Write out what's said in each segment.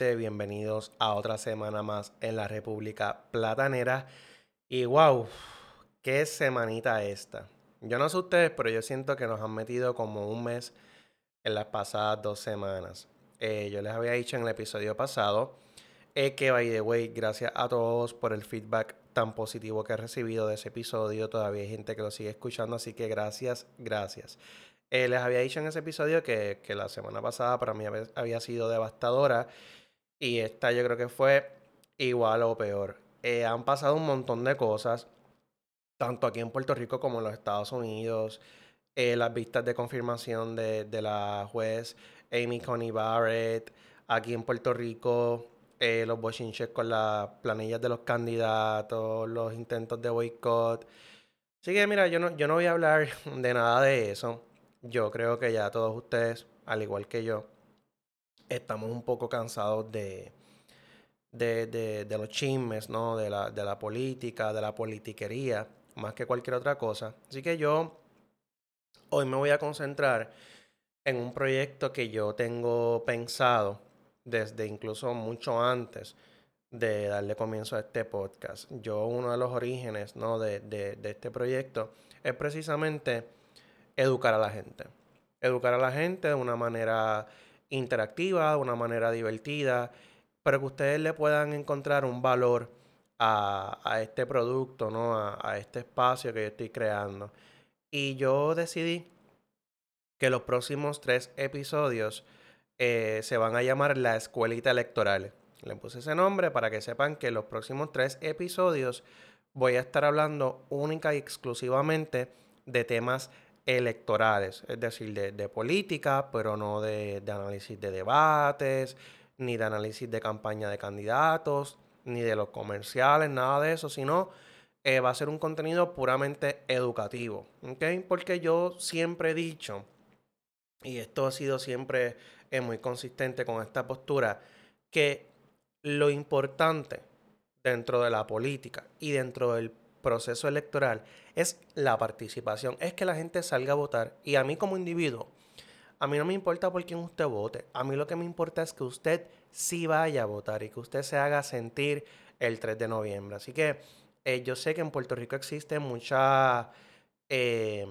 Bienvenidos a otra semana más en la República Platanera. Y wow, qué semanita esta. Yo no sé ustedes, pero yo siento que nos han metido como un mes en las pasadas dos semanas. Eh, yo les había dicho en el episodio pasado eh, que, by the way, gracias a todos por el feedback tan positivo que he recibido de ese episodio. Todavía hay gente que lo sigue escuchando, así que gracias, gracias. Eh, les había dicho en ese episodio que, la semana pasada para mí había sido devastadora y esta yo creo que fue igual o peor. Eh, han pasado un montón de cosas, tanto aquí en Puerto Rico como en los Estados Unidos. Eh, las vistas de confirmación de, la juez Amy Coney Barrett, aquí en Puerto Rico, los bochinches con las planillas de los candidatos, los intentos de boicot. Así que mira, yo no, yo no voy a hablar de nada de eso yo creo que ya todos ustedes, al igual que yo, estamos un poco cansados de, de, los chismes, ¿no? De la, de la política, de la politiquería, más que cualquier otra cosa. Así que yo hoy me voy a concentrar en un proyecto que yo tengo pensado desde incluso mucho antes de darle comienzo a este podcast. Yo, uno de los orígenes ¿no? de, de, de este proyecto es precisamente educar a la gente. Educar a la gente de una manera interactiva, de una manera divertida, pero que ustedes le puedan encontrar un valor a, este producto, ¿no? A, este espacio que yo estoy creando. Y yo decidí que los próximos tres episodios eh, se van a llamar La Escuelita Electoral. Le puse ese nombre para que sepan que los próximos tres episodios voy a estar hablando única y exclusivamente de temas electorales, es decir, de, política, pero no de, análisis de debates, ni de análisis de campaña de candidatos, ni de los comerciales, nada de eso, sino eh, va a ser un contenido puramente educativo. Porque yo siempre he dicho, y esto ha sido siempre eh, muy consistente con esta postura, que lo importante dentro de la política y dentro del proceso electoral es la participación, es que la gente salga a votar. Y a mí como individuo, a mí no me importa por quién usted vote, a mí lo que me importa es que usted sí vaya a votar y que usted se haga sentir el 3 de noviembre. Así que eh, yo sé que en Puerto Rico existe mucha eh,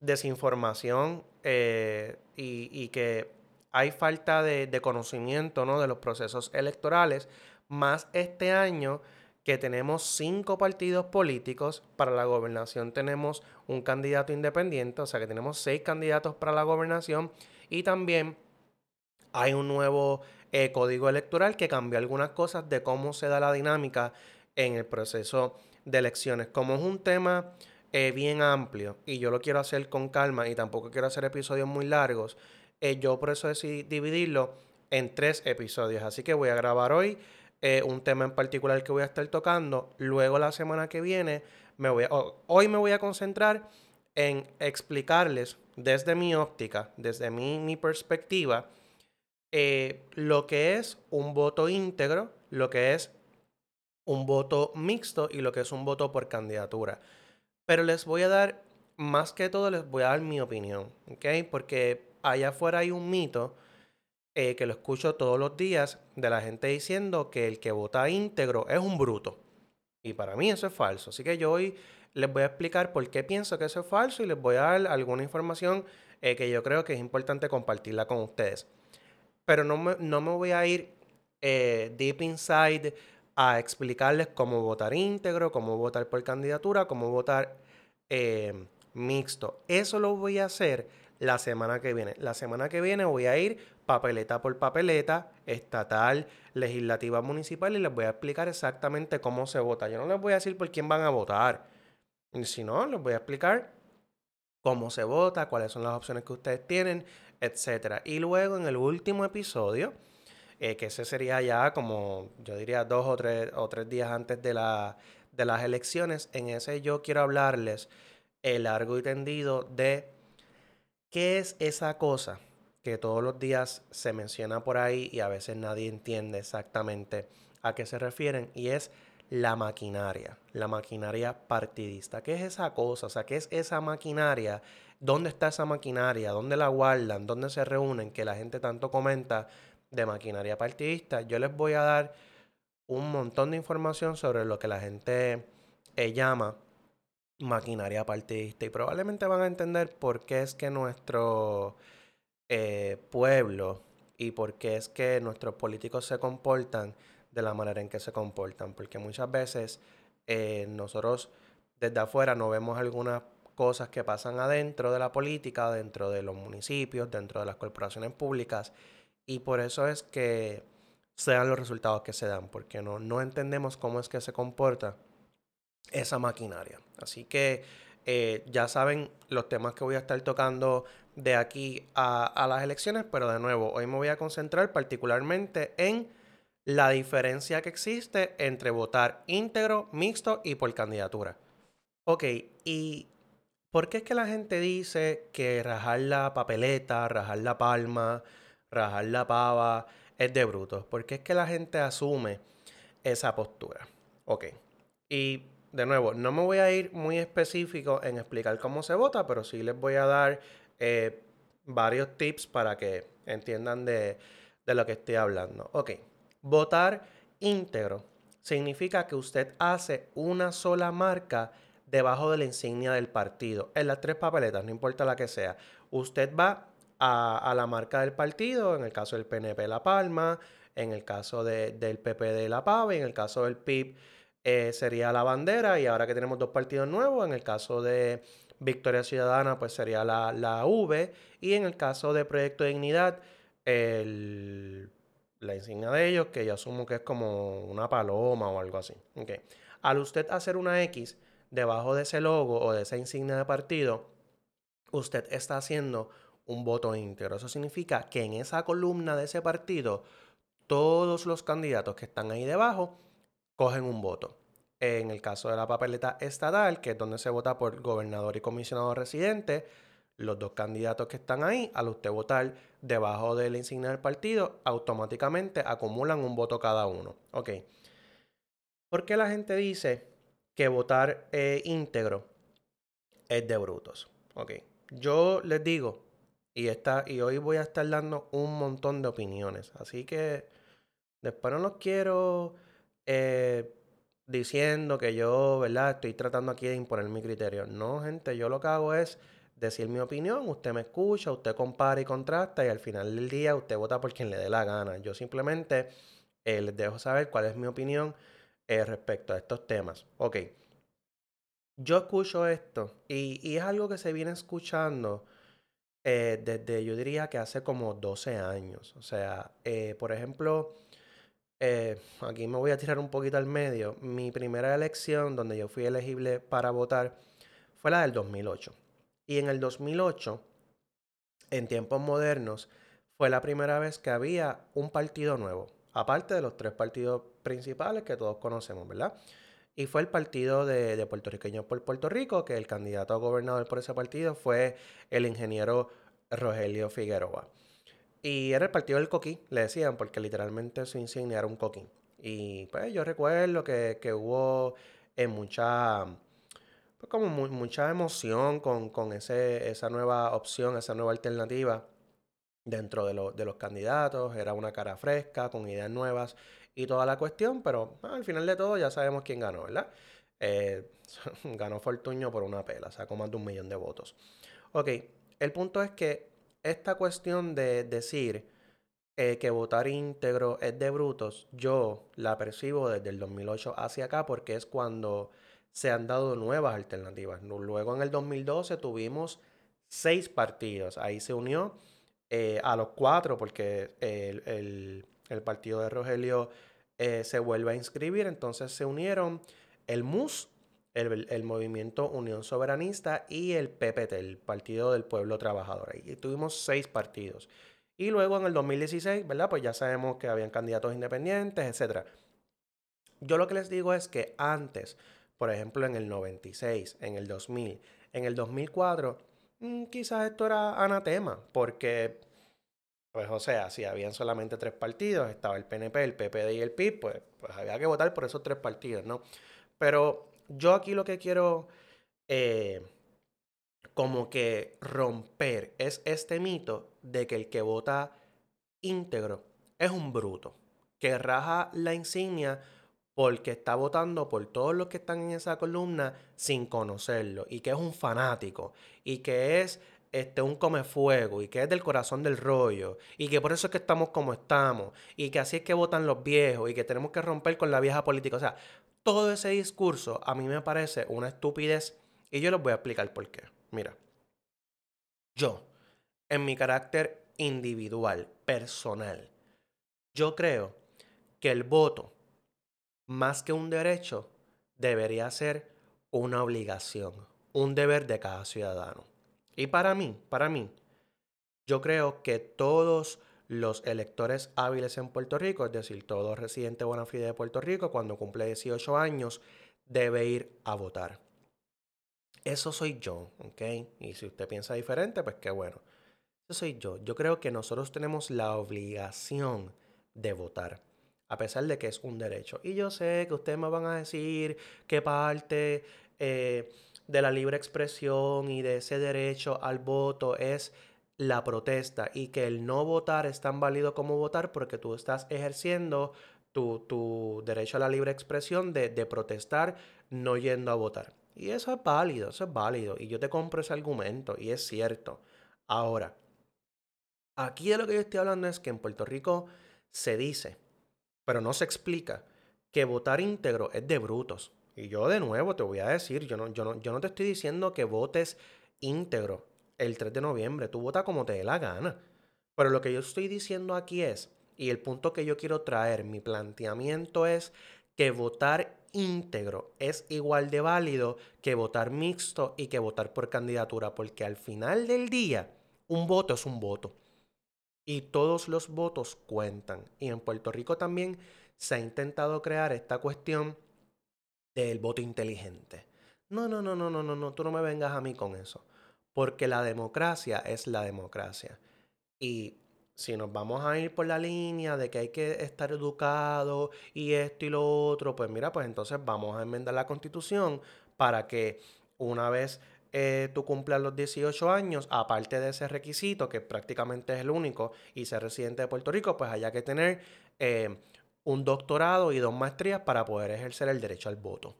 desinformación eh, y, que hay falta de, de conocimiento ¿no? de los procesos electorales, más este año que tenemos cinco partidos políticos. Para la gobernación tenemos un candidato independiente, o sea que tenemos seis candidatos para la gobernación. Y también hay un nuevo eh, código electoral que cambia algunas cosas de cómo se da la dinámica en el proceso de elecciones. Como es un tema eh, bien amplio y yo lo quiero hacer con calma y tampoco quiero hacer episodios muy largos, eh, yo por eso decidí dividirlo en tres episodios. Así que voy a grabar hoy eh, un tema en particular que voy a estar tocando. Luego la semana que viene, me voy hoy me voy a concentrar en explicarles desde mi óptica, desde mi, mi perspectiva, eh, lo que es un voto íntegro, lo que es un voto mixto y lo que es un voto por candidatura. Pero les voy a dar, más que todo, les voy a dar mi opinión. Porque allá afuera hay un mito eh, que lo escucho todos los días de la gente diciendo que el que vota íntegro es un bruto. Y para mí eso es falso. Así que yo hoy les voy a explicar por qué pienso que eso es falso y les voy a dar alguna información eh, que yo creo que es importante compartirla con ustedes. Pero no me, no me voy a ir eh, deep inside a explicarles cómo votar íntegro, cómo votar por candidatura, cómo votar mixto. Eso lo voy a hacer la semana que viene. La semana que viene voy a ir papeleta por papeleta, estatal, legislativa, municipal, y les voy a explicar exactamente cómo se vota. Yo no les voy a decir por quién van a votar, si no, les voy a explicar cómo se vota, cuáles son las opciones que ustedes tienen, etc. Y luego en el último episodio, eh, que ese sería ya como yo diría dos o tres, o tres días antes de, la, de las elecciones, en ese yo quiero hablarles el largo y tendido de ¿Qué es esa cosa que todos los días se menciona por ahí y a veces nadie entiende exactamente a qué se refieren? Y es la maquinaria, la maquinaria partidista. ¿Qué es esa cosa? O sea, ¿qué es esa maquinaria? ¿Dónde está esa maquinaria? ¿Dónde la guardan? ¿Dónde se reúnen? Que la gente tanto comenta de maquinaria partidista, yo les voy a dar un montón de información sobre lo que la gente eh, llama maquinaria partidista y probablemente van a entender por qué es que nuestro eh, pueblo y por qué es que nuestros políticos se comportan de la manera en que se comportan, porque muchas veces eh, nosotros desde afuera no vemos algunas cosas que pasan adentro de la política, dentro de los municipios, dentro de las corporaciones públicas, y por eso es que se dan los resultados que se dan, porque no, no entendemos cómo es que se comporta esa maquinaria. Así que eh, ya saben los temas que voy a estar tocando de aquí a, a, las elecciones, pero de nuevo, hoy me voy a concentrar particularmente en la diferencia que existe entre votar íntegro, mixto y por candidatura. Ok, ¿y por qué es que la gente dice que rajar la papeleta, rajar la palma, rajar la pava es de brutos? ¿Por qué es que la gente asume esa postura? Ok, y de nuevo, no me voy a ir muy específico en explicar cómo se vota, pero sí les voy a dar eh, varios tips para que entiendan de, de lo que estoy hablando. Ok, votar íntegro significa que usted hace una sola marca debajo de la insignia del partido, en las tres papeletas, no importa la que sea. Usted va a, la marca del partido, en el caso del PNP La Palma, en el caso del PP de La Pava en el caso del PIB eh, sería la bandera y ahora que tenemos dos partidos nuevos, en el caso de Victoria Ciudadana pues sería la, la V y en el caso de Proyecto Dignidad la insignia de ellos que yo asumo que es como una paloma o algo así. Okay. Al usted hacer una X debajo de ese logo o de esa insignia de partido, usted está haciendo un voto íntegro. Eso significa que en esa columna de ese partido todos los candidatos que están ahí debajo cogen un voto. En el caso de la papeleta estatal, que es donde se vota por gobernador y comisionado residente, los dos candidatos que están ahí, al usted votar debajo de la insignia del partido, automáticamente acumulan un voto cada uno. Ok. ¿Por qué la gente dice que votar eh, íntegro es de brutos? Ok. Yo les digo, y, está, y hoy voy a estar dando un montón de opiniones, así que después no los quiero eh, diciendo que yo, ¿verdad? Estoy tratando aquí de imponer mi criterio. No, gente, yo lo que hago es decir mi opinión, usted me escucha, usted compara y contrasta y al final del día usted vota por quien le dé la gana. Yo simplemente eh, les dejo saber cuál es mi opinión eh, respecto a estos temas. Ok, yo escucho esto y, es algo que se viene escuchando desde, yo diría que hace como 12 años. O sea, por ejemplo eh, aquí me voy a tirar un poquito al medio. Mi primera elección donde yo fui elegible para votar fue la del 2008. Y en el 2008, en tiempos modernos, fue la primera vez que había un partido nuevo, aparte de los tres partidos principales que todos conocemos, ¿verdad? Y fue el partido de, de puertorriqueños por Puerto Rico, que el candidato a gobernador por ese partido fue el ingeniero Rogelio Figueroa. Y era el partido del coquí, le decían, porque literalmente su insignia era un coquín. Y pues yo recuerdo que, hubo eh, mucha, pues, como mucha emoción con, ese, esa nueva opción, esa nueva alternativa dentro de, de, los candidatos. Era una cara fresca, con ideas nuevas y toda la cuestión, pero al final de todo ya sabemos quién ganó, ¿verdad? Eh, ganó Fortuño por una pela, sacó más de un millón de votos. Ok, el punto es que esta cuestión de decir eh, que votar íntegro es de brutos, yo la percibo desde el 2008 hacia acá porque es cuando se han dado nuevas alternativas. Luego en el 2012 tuvimos seis partidos. Ahí se unió eh, a los cuatro porque el, partido de Rogelio eh, se vuelve a inscribir. Entonces se unieron el MUS, el, movimiento Unión Soberanista y el PPT, el Partido del Pueblo Trabajador. Y tuvimos seis partidos. Y luego en el 2016, ¿verdad? Pues ya sabemos que habían candidatos independientes, etc. Yo lo que les digo es que antes, por ejemplo, en el 96, en el 2000, en el 2004, mm, quizás esto era anatema, porque, pues, o sea, si habían solamente tres partidos, estaba el PNP, el PPD y el PIB, pues, pues había que votar por esos tres partidos, ¿no? Pero yo aquí lo que quiero eh, como que romper es este mito de que el que vota íntegro es un bruto que raja la insignia porque está votando por todos los que están en esa columna sin conocerlo y que es un fanático y que es este, un fuego y que es del corazón del rollo y que por eso es que estamos como estamos y que así es que votan los viejos y que tenemos que romper con la vieja política. O sea, todo ese discurso a mí me parece una estupidez y yo les voy a explicar por qué. Mira, yo, en mi carácter individual, personal, yo creo que el voto más que un derecho, debería ser una obligación, un deber de cada ciudadano. Y para mí, para mí, yo creo que todos los electores hábiles en Puerto Rico, es decir, todo residente bona fide de Puerto Rico, cuando cumple 18 años, debe ir a votar. Eso soy yo, ¿ok? Y si usted piensa diferente, pues qué bueno. Eso soy yo. Yo creo que nosotros tenemos la obligación de votar a pesar de que es un derecho. Y yo sé que ustedes me van a decir que parte eh, de la libre expresión y de ese derecho al voto es la protesta y que el no votar es tan válido como votar porque tú estás ejerciendo tu, derecho a la libre expresión de, de protestar no yendo a votar. Y eso es válido, eso es válido. Y yo te compro ese argumento y es cierto. Ahora, aquí de lo que yo estoy hablando es que en Puerto Rico se dice pero no se explica que votar íntegro es de brutos. Y yo de nuevo te voy a decir, yo no, yo no, yo no te estoy diciendo que votes íntegro el 3 de noviembre, tú vota como te dé la gana. Pero lo que yo estoy diciendo aquí es, y el punto que yo quiero traer, mi planteamiento es que votar íntegro es igual de válido que votar mixto y que votar por candidatura, porque al final del día, un voto es un voto y todos los votos cuentan. Y en Puerto Rico también se ha intentado crear esta cuestión del voto inteligente. No, no, no, no, no, no, no, tú no me vengas a mí con eso. Porque la democracia es la democracia. Y si nos vamos a ir por la línea de que hay que estar educado y esto y lo otro, pues mira, pues entonces vamos a enmendar la constitución para que una vez eh, tú cumplas los 18 años, aparte de ese requisito, que prácticamente es el único, y ser residente de Puerto Rico, pues haya que tener eh, un doctorado y dos maestrías para poder ejercer el derecho al voto.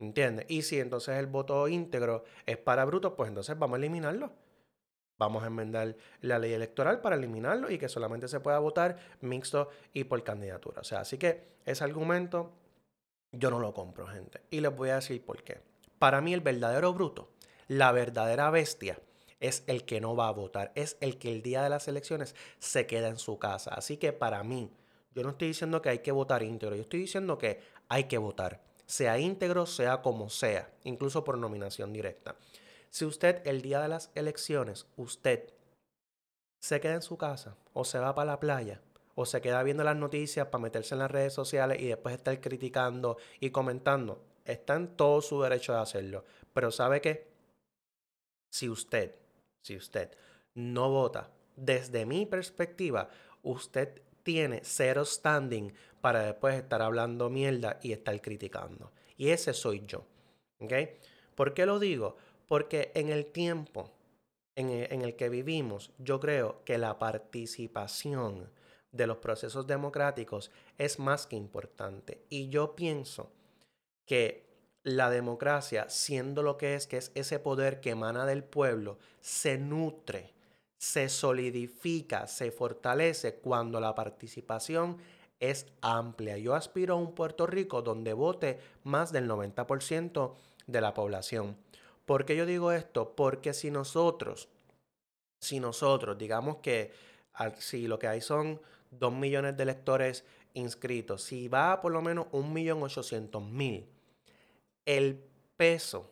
¿Entiendes? Y si entonces el voto íntegro es para brutos, pues entonces vamos a eliminarlo. Vamos a enmendar la ley electoral para eliminarlo y que solamente se pueda votar mixto y por candidatura. O sea, así que ese argumento yo no lo compro, gente. Y les voy a decir por qué. Para mí el verdadero bruto la verdadera bestia es el que no va a votar, es el que el día de las elecciones se queda en su casa. Así que para mí, yo no estoy diciendo que hay que votar íntegro, yo estoy diciendo que hay que votar, sea íntegro, sea como sea, incluso por nominación directa. Si usted el día de las elecciones, usted se queda en su casa o se va para la playa o se queda viendo las noticias para meterse en las redes sociales y después estar criticando y comentando, está en todo su derecho de hacerlo. Pero ¿sabe qué? si usted, si usted no vota, desde mi perspectiva, usted tiene cero standing para después estar hablando mierda y estar criticando. Y ese soy yo. ¿Ok? ¿Por qué lo digo? Porque en el tiempo en el, en el que vivimos, yo creo que la participación de los procesos democráticos es más que importante. Y yo pienso que la democracia, siendo lo que es, que es ese poder que emana del pueblo, se nutre, se solidifica, se fortalece cuando la participación es amplia. Yo aspiro a un Puerto Rico donde vote más del 90% de la población. ¿Por qué yo digo esto? Porque si nosotros, si nosotros, digamos que si lo que hay son 2 millones de electores inscritos, si va por lo menos 1.800.000, el peso,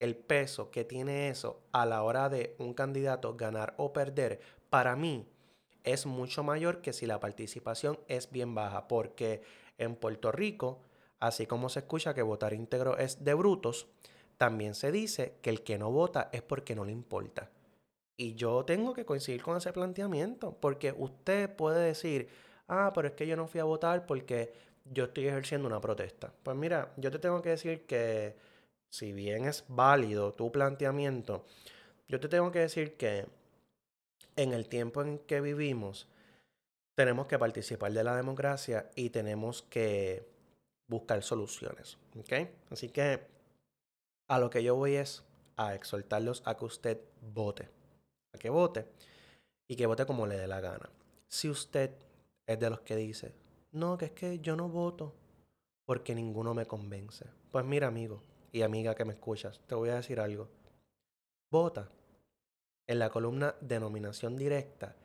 el peso que tiene eso a la hora de un candidato ganar o perder, para mí es mucho mayor que si la participación es bien baja, porque en Puerto Rico, así como se escucha que votar íntegro es de brutos, también se dice que el que no vota es porque no le importa. Y yo tengo que coincidir con ese planteamiento, porque usted puede decir, ah, pero es que yo no fui a votar porque yo estoy ejerciendo una protesta. Pues mira, yo te tengo que decir que si bien es válido tu planteamiento, yo te tengo que decir que en el tiempo en que vivimos, tenemos que participar de la democracia y tenemos que buscar soluciones. Así que a lo que yo voy es a exhortarlos a que usted vote, a que vote y que vote como le dé la gana. Si usted es de los que dice, no, que es que yo no voto porque ninguno me convence. Pues mira, amigo y amiga que me escuchas, te voy a decir algo. Vota en la columna denominación directa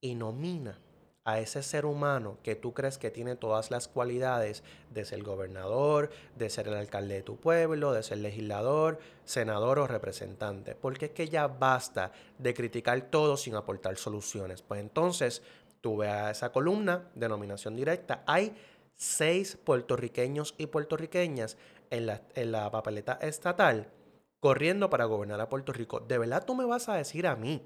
y nomina a ese ser humano que tú crees que tiene todas las cualidades de ser gobernador, de ser el alcalde de tu pueblo, de ser legislador, senador o representante. Porque es que ya basta de criticar todo sin aportar soluciones. Pues entonces, tú ve a esa columna de nominación directa. Hay seis puertorriqueños y puertorriqueñas en la, en la papeleta estatal corriendo para gobernar a Puerto Rico. ¿De verdad tú me vas a decir a mí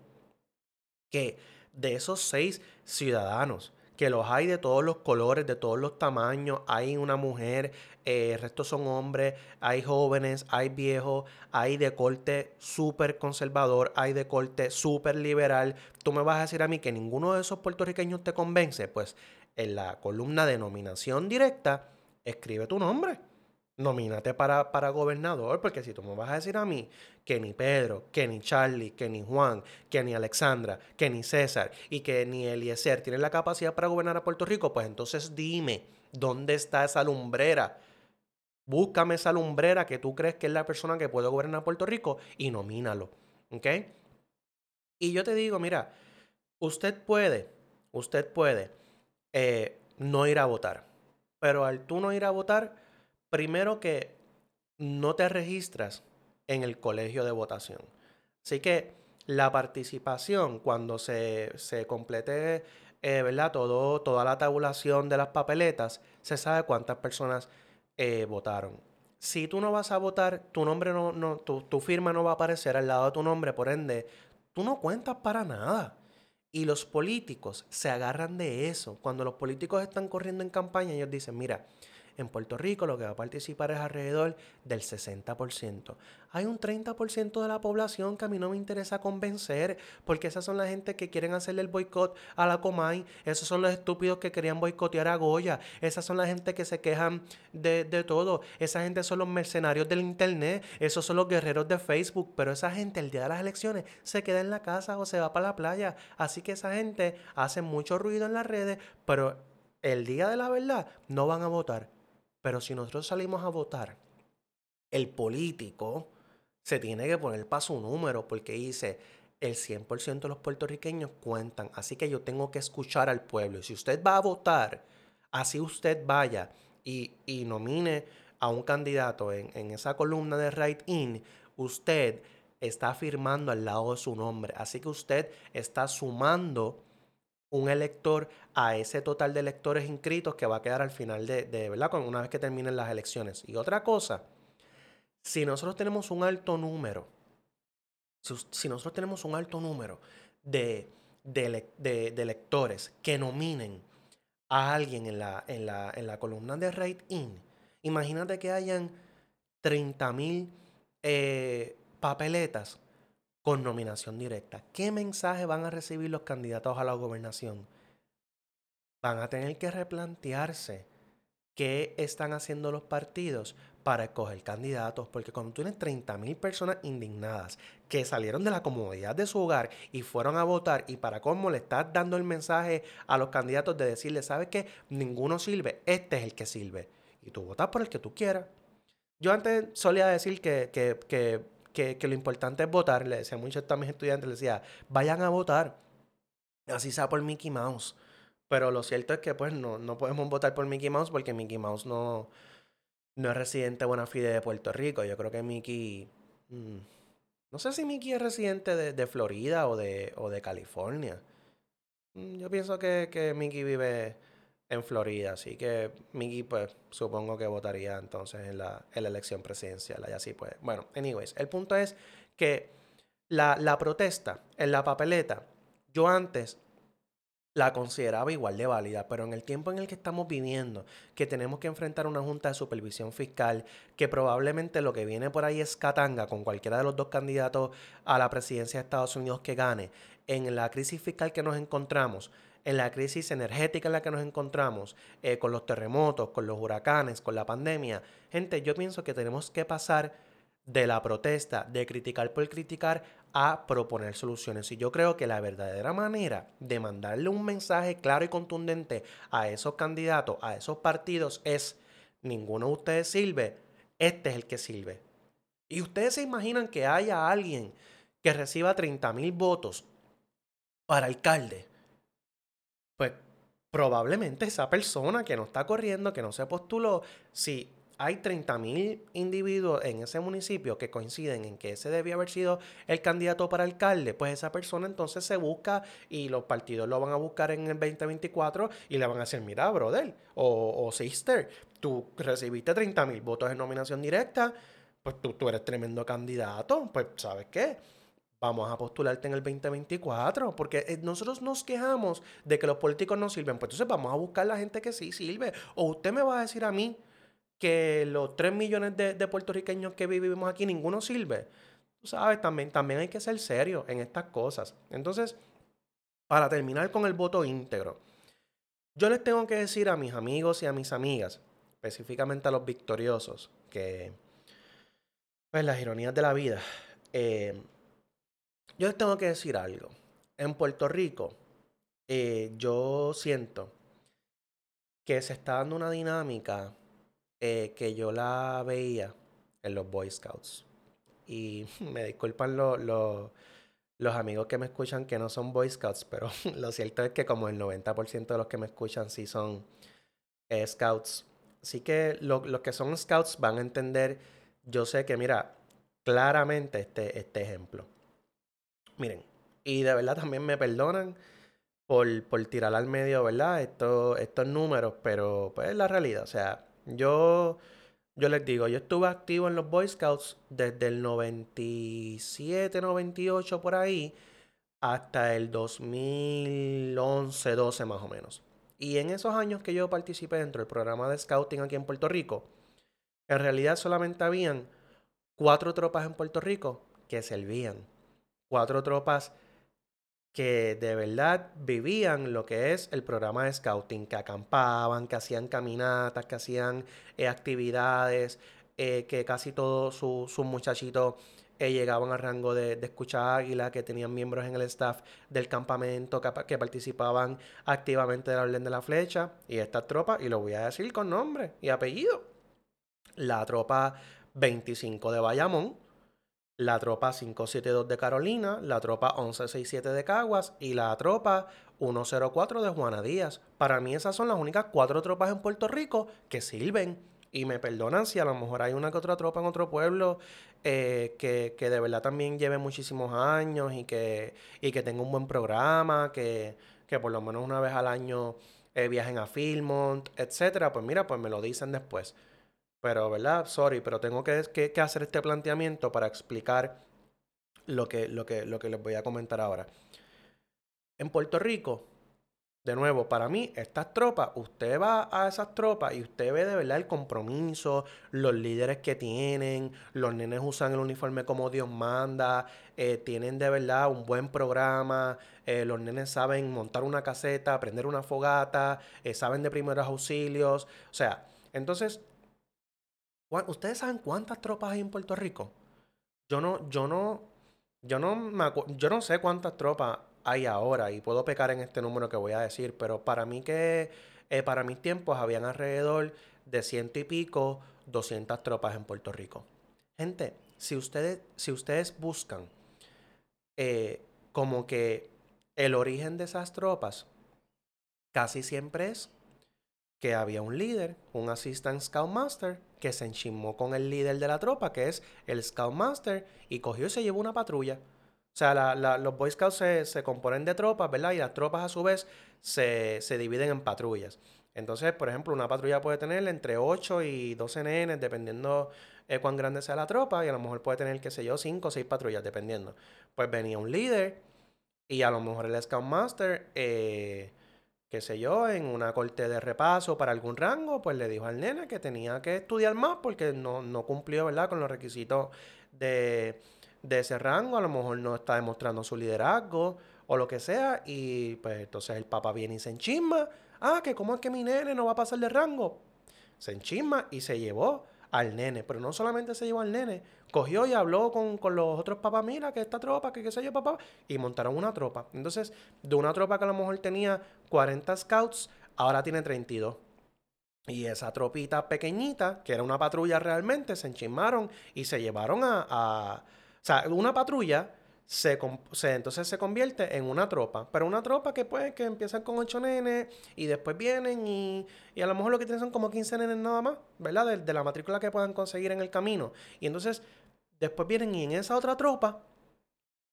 que de esos seis ciudadanos, que los hay de todos los colores, de todos los tamaños, hay una mujer, eh, el resto son hombres, hay jóvenes, hay viejos, hay de corte súper conservador, hay de corte súper liberal. Tú me vas a decir a mí que ninguno de esos puertorriqueños te convence, pues en la columna de nominación directa, escribe tu nombre nomínate para, para gobernador, porque si tú me vas a decir a mí que ni Pedro, que ni Charlie, que ni Juan, que ni Alexandra, que ni César y que ni Eliezer tienen la capacidad para gobernar a Puerto Rico, pues entonces dime, ¿dónde está esa lumbrera? Búscame esa lumbrera que tú crees que es la persona que puede gobernar a Puerto Rico y nomínalo. ¿Ok? Y yo te digo, mira, usted puede, usted puede eh, no ir a votar, pero al tú no ir a votar, primero que no te registras en el colegio de votación. Así que la participación, cuando se, complete eh, ¿verdad? Todo, toda la tabulación de las papeletas, se sabe cuántas personas eh, votaron. Si tú no vas a votar, tu nombre no, no tu, tu, firma no va a aparecer al lado de tu nombre, por ende, tú no cuentas para nada. Y los políticos se agarran de eso. Cuando los políticos están corriendo en campaña, ellos dicen, mira, en Puerto Rico lo que va a participar es alrededor del 60%. Hay un 30% de la población que a mí no me interesa convencer, porque esas son la gente que quieren hacerle el boicot a la Comay, esos son los estúpidos que querían boicotear a Goya, esas son la gente que se quejan de, de todo, esa gente son los mercenarios del Internet, esos son los guerreros de Facebook, pero esa gente el día de las elecciones se queda en la casa o se va para la playa, así que esa gente hace mucho ruido en las redes, pero el día de la verdad no van a votar. Pero si nosotros salimos a votar, el político se tiene que poner para su número porque dice, el 100% de los puertorriqueños cuentan, así que yo tengo que escuchar al pueblo. Y si usted va a votar, así usted vaya y, nomine a un candidato en, en esa columna de Right In, usted está firmando al lado de su nombre. Así que usted está sumando un elector a ese total de electores inscritos que va a quedar al final de, de ¿verdad? Una vez que terminen las elecciones. Y otra cosa, si nosotros tenemos un alto número, si, nosotros tenemos un alto número de, de, electores que nominen a alguien en la, en la, en la columna de Rate In, imagínate que hayan 30 mil eh, papeletas con nominación directa. ¿Qué mensaje van a recibir los candidatos a la gobernación? Van a tener que replantearse qué están haciendo los partidos para escoger candidatos, porque cuando tienes 30 mil personas indignadas que salieron de la comodidad de su hogar y fueron a votar y para cómo le estás dando el mensaje a los candidatos de decirle, ¿sabes qué? Ninguno sirve, este es el que sirve. Y tú votas por el que tú quieras. Yo antes solía decir que, que que, lo importante es votar. Le decía mucho a mis estudiantes, le decía, vayan a votar. Así sea por Mickey Mouse. Pero lo cierto es que pues no, no podemos votar por Mickey Mouse porque Mickey Mouse no, no es residente buena fide de Puerto Rico. Yo creo que Mickey... Mm, no sé si Mickey es residente de, Florida o de, o de California. Mm, yo pienso que, que Mickey vive en Florida. Así que Miggy, pues, supongo que votaría entonces en la, elección presidencial. Allá sí pues. Bueno, anyways, el punto es que la, la protesta en la papeleta, yo antes la consideraba igual de válida, pero en el tiempo en el que estamos viviendo, que tenemos que enfrentar una junta de supervisión fiscal, que probablemente lo que viene por ahí es catanga con cualquiera de los dos candidatos a la presidencia de Estados Unidos que gane, en la crisis fiscal que nos encontramos, en la crisis energética en la que nos encontramos, eh, con los terremotos, con los huracanes, con la pandemia, gente, yo pienso que tenemos que pasar de la protesta, de criticar por criticar, a proponer soluciones. Y yo creo que la verdadera manera de mandarle un mensaje claro y contundente a esos candidatos, a esos partidos, es ninguno de ustedes sirve, este es el que sirve. Y ustedes se imaginan que haya alguien que reciba 30 mil votos para alcalde. Pues probablemente esa persona que no está corriendo, que no se postuló, si hay 30.000 individuos en ese municipio que coinciden en que ese debía haber sido el candidato para alcalde, pues esa persona entonces se busca y los partidos lo van a buscar en el 2024 y le van a decir, mira, brother o, o sister, tú recibiste 30.000 votos en nominación directa, pues tú, tú eres tremendo candidato, pues ¿sabes qué? Vamos a postularte en el 2024, porque eh, nosotros nos quejamos de que los políticos no sirven, pues entonces vamos a buscar la gente que sí sirve. O usted me va a decir a mí que los 3 millones de, puertorriqueños que vivimos aquí, ninguno sirve. Tú sabes, también, también hay que ser serio en estas cosas. Entonces, para terminar con el voto íntegro, yo les tengo que decir a mis amigos y a mis amigas, específicamente a los victoriosos, que, pues las ironías de la vida, eh, yo les tengo que decir algo. En Puerto Rico, eh, yo siento que se está dando una dinámica eh, que yo la veía en los Boy Scouts. Y me disculpan los amigos que me escuchan que no son Boy Scouts, pero lo cierto es que como el 90% de los que me escuchan sí son eh, Scouts. Así que los que son Scouts van a entender, yo sé que, mira, claramente este, este ejemplo. Miren, y de verdad también me perdonan por, por tirar al medio, ¿verdad? Estos, estos números, pero pues es la realidad. O sea, yo, yo les digo, yo estuve activo en los Boy Scouts desde el 97, 98 por ahí, hasta el 2011, 12 más o menos. Y en esos años que yo participé dentro del programa de scouting aquí en Puerto Rico, en realidad solamente habían cuatro tropas en Puerto Rico que servían. Cuatro tropas que de verdad vivían lo que es el programa de scouting, que acampaban, que hacían caminatas, que hacían eh, actividades, eh, que casi todos sus muchachitos eh, llegaban al rango de, de escucha águila, que tenían miembros en el staff del campamento, que, que, participaban activamente de la Orden de la Flecha, y esta tropa, y lo voy a decir con nombre y apellido, la tropa 25 de Bayamón, la tropa 572 de Carolina, la tropa 1167 de Caguas y la tropa 104 de Juana Díaz. Para mí esas son las únicas cuatro tropas en Puerto Rico que sirven. Y me perdonan si a lo mejor hay una que otra tropa en otro pueblo eh, que, de verdad también lleve muchísimos años y que, y que tenga un buen programa, que, que por lo menos una vez al año eh, viajen a Philmont, etcétera. Pues mira, pues me lo dicen después. Pero, ¿verdad? Sorry, pero tengo que, hacer este planteamiento para explicar lo que, lo, que, lo que les voy a comentar ahora. En Puerto Rico, de nuevo, para mí, estas tropas, usted va a esas tropas y usted ve de verdad el compromiso, los líderes que tienen, los nenes usan el uniforme como Dios manda, eh, tienen de verdad un buen programa, eh, los nenes saben montar una caseta, prender una fogata, eh, saben de primeros auxilios, o sea, entonces ¿Ustedes saben cuántas tropas hay en Puerto Rico? Yo no, yo no, yo no me yo no sé cuántas tropas hay ahora y puedo pecar en este número que voy a decir, pero para mí que, eh, para mis tiempos habían alrededor de ciento y pico, 200 tropas en Puerto Rico. Gente, si ustedes, si ustedes buscan eh, como que el origen de esas tropas, casi siempre es que había un líder, un assistant scoutmaster, que se enchimó con el líder de la tropa, que es el scoutmaster, y cogió y se llevó una patrulla. O sea, los Boy Scouts se, componen de tropas, ¿verdad? Y las tropas a su vez se, dividen en patrullas. Entonces, por ejemplo, una patrulla puede tener entre 8 y 12 nenes, dependiendo eh, cuán grande sea la tropa, y a lo mejor puede tener, qué sé yo, 5 o 6 patrullas, dependiendo. Pues venía un líder, y a lo mejor el Scoutmaster eh, qué sé yo, en una corte de repaso para algún rango, pues le dijo al nene que tenía que estudiar más porque no, no cumplió, ¿verdad?, con los requisitos de, ese rango, a lo mejor no está demostrando su liderazgo o lo que sea, y pues entonces el papá viene y se enchisma. Ah, que cómo es que mi nene no va a pasar de rango. Se enchisma y se llevó al nene. Pero no solamente se llevó al nene, cogió y habló con, los otros papás, mira, que esta tropa, que qué sé yo, papá, y montaron una tropa. Entonces, de una tropa que a lo mejor tenía 40 scouts, ahora tiene 32. Y esa tropita pequeñita, que era una patrulla realmente, se enchismaron y se llevaron a, a o sea, una patrulla se, entonces se convierte en una tropa. Pero una tropa que pues que empiezan con ocho nenes y después vienen y, y, a lo mejor lo que tienen son como 15 nenes nada más, ¿verdad? De, la matrícula que puedan conseguir en el camino. Y entonces después vienen y en esa otra tropa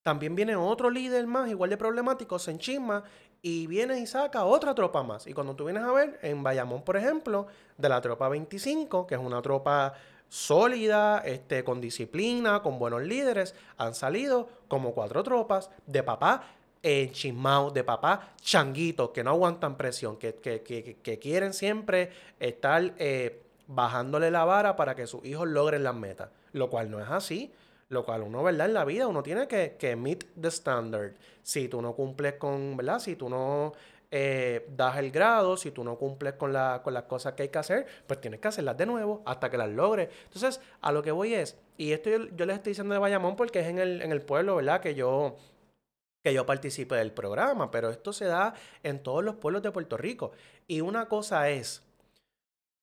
también viene otro líder más, igual de problemático, se enchisma y viene y saca otra tropa más. Y cuando tú vienes a ver, en Bayamón, por ejemplo, de la tropa 25, que es una tropa sólida, este, con disciplina, con buenos líderes, han salido como cuatro tropas de papá enchismados, de papá changuitos, que no aguantan presión, que, que, quieren siempre estar eh, bajándole la vara para que sus hijos logren las metas, lo cual no es así. Lo cual uno, ¿verdad? En la vida uno tiene que, que meet the standard. Si tú no cumples con, ¿verdad? Si tú no eh, das el grado, si tú no cumples con, la, con las cosas que hay que hacer, pues tienes que hacerlas de nuevo hasta que las logres. Entonces, a lo que voy es, y esto yo, les estoy diciendo de Bayamón porque es en el, en el pueblo, ¿verdad? Que yo, que yo participe del programa, pero esto se da en todos los pueblos de Puerto Rico. Y una cosa es,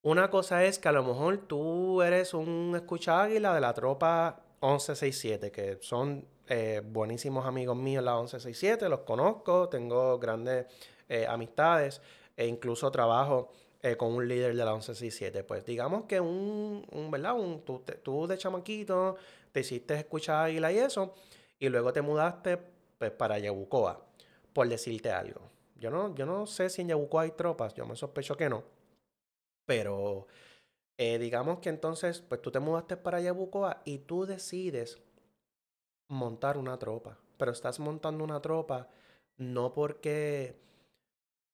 una cosa es que a lo mejor tú eres un escucha águila de la tropa 1167, que son eh, buenísimos amigos míos la 1167, los conozco, tengo grandes eh, amistades e incluso trabajo eh, con un líder de la 1167. Pues digamos que un, ¿verdad? Un, tú, de chamaquito te hiciste escuchar águila y eso, y luego te mudaste pues, para Yabucoa, por decirte algo. Yo no, yo no sé si en Yabucoa hay tropas, yo me sospecho que no, pero eh, digamos que entonces, pues tú te mudaste para Yabucoa y tú decides montar una tropa, pero estás montando una tropa no porque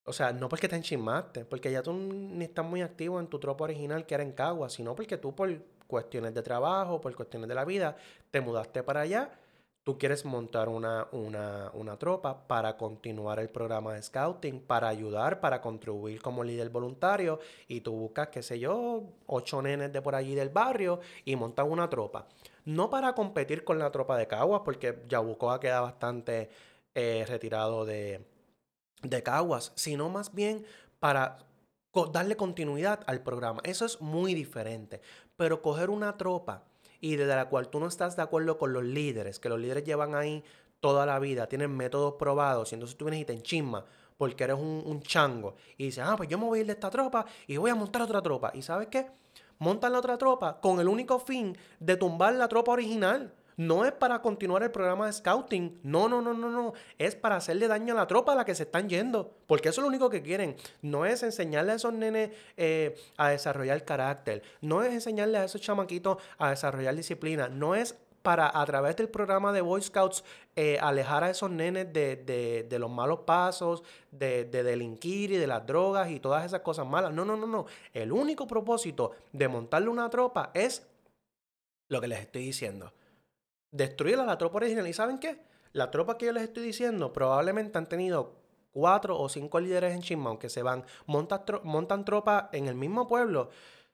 o sea, no porque te enchismaste, porque ya tú ni estás muy activo en tu tropa original que era en Cagua, sino porque tú por cuestiones de trabajo, por cuestiones de la vida, te mudaste para allá. Tú quieres montar una, una, una tropa para continuar el programa de scouting, para ayudar, para contribuir como líder voluntario y tú buscas, qué sé yo, ocho nenes de por allí del barrio y montas una tropa. No para competir con la tropa de Caguas, porque Yabucoa queda bastante eh, retirado de, de Caguas, sino más bien para darle continuidad al programa. Eso es muy diferente. Pero coger una tropa y de la cual tú no estás de acuerdo con los líderes, que los líderes llevan ahí toda la vida, tienen métodos probados, y entonces tú vienes y te enchismas porque eres un, un, chango y dices, ah, pues yo me voy a ir de esta tropa y voy a montar otra tropa. ¿Y sabes qué? Montan la otra tropa con el único fin de tumbar la tropa original. No es para continuar el programa de scouting. No, no, no, no, no. Es para hacerle daño a la tropa a la que se están yendo. Porque eso es lo único que quieren. No es enseñarle a esos nenes eh, a desarrollar carácter. No es enseñarle a esos chamaquitos a desarrollar disciplina. No es para a través del programa de Boy Scouts eh, alejar a esos nenes de, de, los malos pasos, de, de, delinquir y de las drogas y todas esas cosas malas. No, no, no, no. El único propósito de montarle una tropa es lo que les estoy diciendo destruir a la tropa original. ¿Y saben qué? La tropa que yo les estoy diciendo probablemente han tenido cuatro o cinco líderes en Chismón que se van, montan, montan tropa en el mismo pueblo.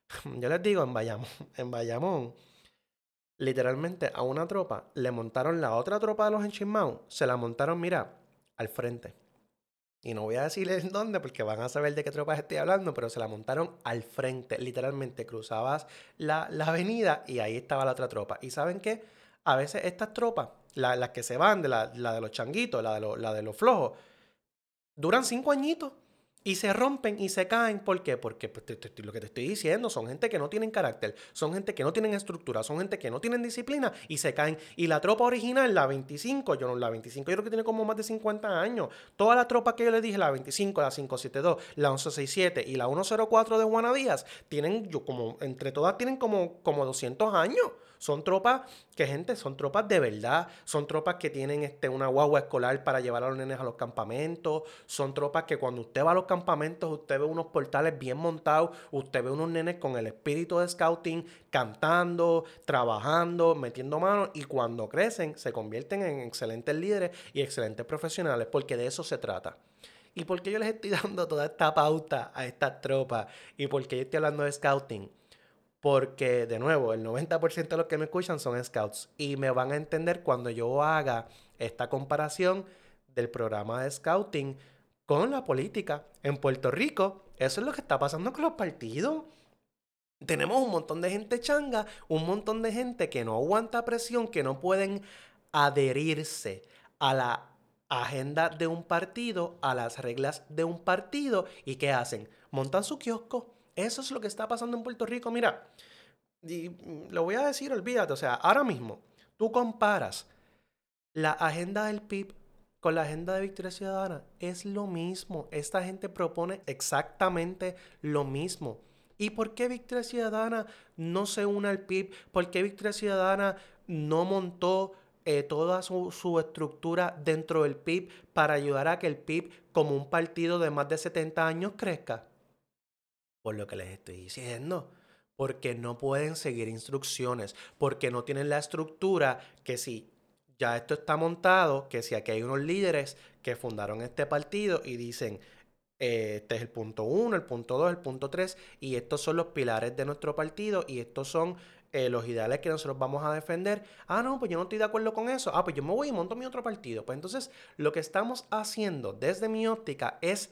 Yo les digo, en Bayamón, en Bayamón, literalmente a una tropa le montaron la otra tropa de los enchismados, se la montaron, mira, al frente. Y no voy a decirles dónde porque van a saber de qué tropas estoy hablando, pero se la montaron al frente. Literalmente cruzabas la, la avenida y ahí estaba la otra tropa. ¿Y saben qué? A veces estas tropas, las que se van, de la, de los changuitos, la de, la de los flojos, duran cinco añitos y se rompen y se caen. ¿Por qué? Porque pues, lo que te estoy diciendo son gente que no tienen carácter, son gente que no tienen estructura, son gente que no tienen disciplina y se caen. Y la tropa original, la 25, yo no, la 25 yo creo que tiene como más de 50 años. Toda la tropa que yo les dije, la 25, la 572, la 1167 y la 104 de Juana Díaz, tienen, yo como, entre todas tienen como, como 200 años. Son tropas que, gente, son tropas de verdad. Son tropas que tienen este, una guagua escolar para llevar a los nenes a los campamentos. Son tropas que cuando usted va a los campamentos, usted ve unos portales bien montados. Usted ve unos nenes con el espíritu de scouting, cantando, trabajando, metiendo manos. Y cuando crecen, se convierten en excelentes líderes y excelentes profesionales, porque de eso se trata. ¿Y por qué yo les estoy dando toda esta pauta a estas tropas? ¿Y por qué yo estoy hablando de scouting? Porque, de nuevo, el 90% de los que me escuchan son scouts y me van a entender cuando yo haga esta comparación del programa de scouting con la política. En Puerto Rico, eso es lo que está pasando con los partidos. Tenemos un montón de gente changa, un montón de gente que no aguanta presión, que no pueden adherirse a la agenda de un partido, a las reglas de un partido. ¿Y qué hacen? Montan su kiosco. Eso es lo que está pasando en Puerto Rico. Mira, y lo voy a decir, olvídate. O sea, ahora mismo, tú comparas la agenda del PIB con la agenda de Victoria Ciudadana. Es lo mismo. Esta gente propone exactamente lo mismo. ¿Y por qué Victoria Ciudadana no se une al PIB? ¿Por qué Victoria Ciudadana no montó eh, toda su, su, estructura dentro del PIB para ayudar a que el PIB, como un partido de más de 70 años, crezca? Por lo que les estoy diciendo. Porque no pueden seguir instrucciones, porque no tienen la estructura que si ya esto está montado, que si aquí hay unos líderes que fundaron este partido y dicen, eh, este es el punto 1, el punto 2, el punto 3, y estos son los pilares de nuestro partido y estos son eh, los ideales que nosotros vamos a defender. Ah, no, pues yo no estoy de acuerdo con eso. Ah, pues yo me voy y monto mi otro partido. Pues entonces lo que estamos haciendo desde mi óptica es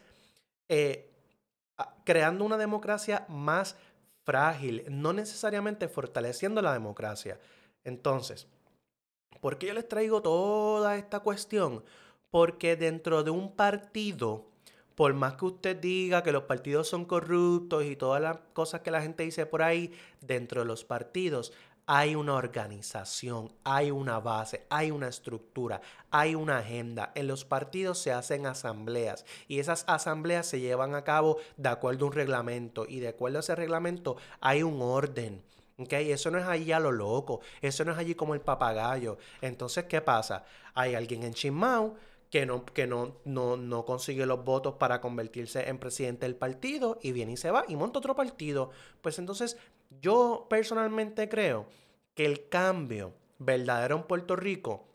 eh, creando una democracia más frágil, no necesariamente fortaleciendo la democracia. Entonces, ¿por qué yo les traigo toda esta cuestión? Porque dentro de un partido por más que usted diga que los partidos son corruptos y todas las cosas que la gente dice por ahí, dentro de los partidos hay una organización, hay una base, hay una estructura, hay una agenda. En los partidos se hacen asambleas y esas asambleas se llevan a cabo de acuerdo a un reglamento y de acuerdo a ese reglamento hay un orden. ¿Okay? Eso no es allí a lo loco, eso no es allí como el papagayo. Entonces, ¿qué pasa? Hay alguien en Chimau que no, que no, no, no consigue los votos para convertirse en presidente del partido y viene y se va y monta otro partido. Pues entonces yo personalmente creo que el cambio verdadero en Puerto Rico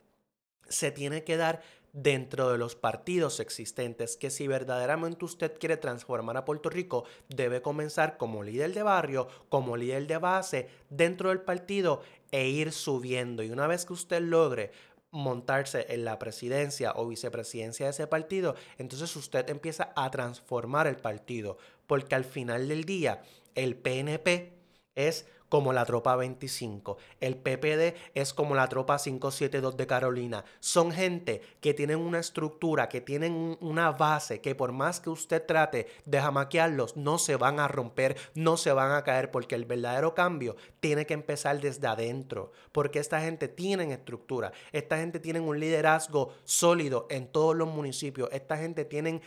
se tiene que dar dentro de los partidos existentes, que si verdaderamente usted quiere transformar a Puerto Rico, debe comenzar como líder de barrio, como líder de base dentro del partido e ir subiendo. Y una vez que usted logre montarse en la presidencia o vicepresidencia de ese partido, entonces usted empieza a transformar el partido, porque al final del día el PNP es como la tropa 25. El PPD es como la tropa 572 de Carolina. Son gente que tienen una estructura, que tienen una base, que por más que usted trate de jamaquearlos, no se van a romper, no se van a caer, porque el verdadero cambio tiene que empezar desde adentro, porque esta gente tiene estructura, esta gente tiene un liderazgo sólido en todos los municipios, esta gente tiene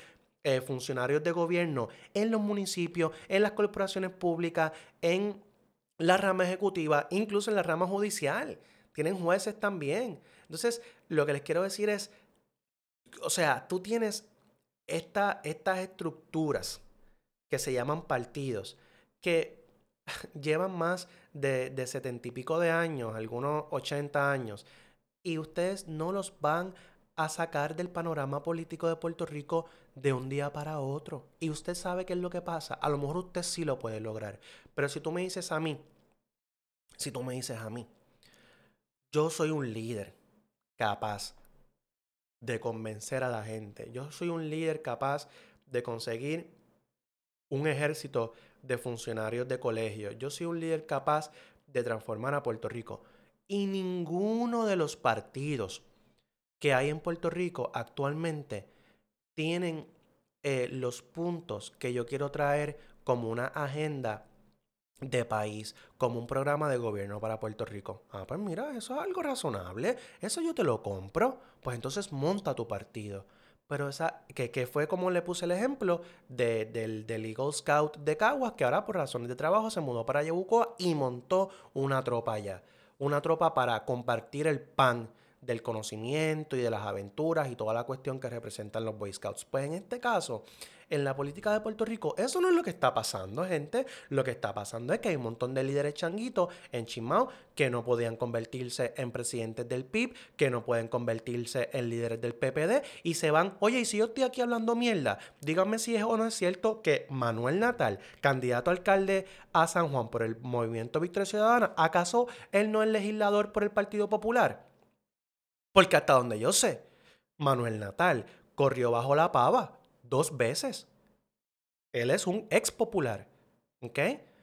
eh, funcionarios de gobierno en los municipios, en las corporaciones públicas, en la rama ejecutiva, incluso en la rama judicial. Tienen jueces también. Entonces, lo que les quiero decir es, o sea, tú tienes esta, estas estructuras que se llaman partidos, que llevan más de setenta y pico de años, algunos 80 años, y ustedes no los van a sacar del panorama político de Puerto Rico de un día para otro. Y usted sabe qué es lo que pasa. A lo mejor usted sí lo puede lograr. Pero si tú me dices a mí, si tú me dices a mí, yo soy un líder capaz de convencer a la gente. Yo soy un líder capaz de conseguir un ejército de funcionarios de colegio. Yo soy un líder capaz de transformar a Puerto Rico. Y ninguno de los partidos que hay en Puerto Rico actualmente tienen eh, los puntos que yo quiero traer como una agenda de país, como un programa de gobierno para Puerto Rico. Ah, pues mira, eso es algo razonable, eso yo te lo compro, pues entonces monta tu partido. Pero esa, que, que fue como le puse el ejemplo de, del, del, Eagle Scout de Caguas, que ahora por razones de trabajo se mudó para Yabucoa y montó una tropa allá. una tropa para compartir el pan del conocimiento y de las aventuras y toda la cuestión que representan los Boy Scouts. Pues en este caso, en la política de Puerto Rico, eso no es lo que está pasando, gente. Lo que está pasando es que hay un montón de líderes changuitos en Chimao que no podían convertirse en presidentes del PIB, que no pueden convertirse en líderes del PPD y se van, oye, y si yo estoy aquí hablando mierda, díganme si es o no es cierto que Manuel Natal, candidato a alcalde a San Juan por el Movimiento Victoria Ciudadana, ¿acaso él no es legislador por el Partido Popular? Porque hasta donde yo sé, Manuel Natal corrió bajo la pava dos veces. Él es un ex popular. ¿Ok?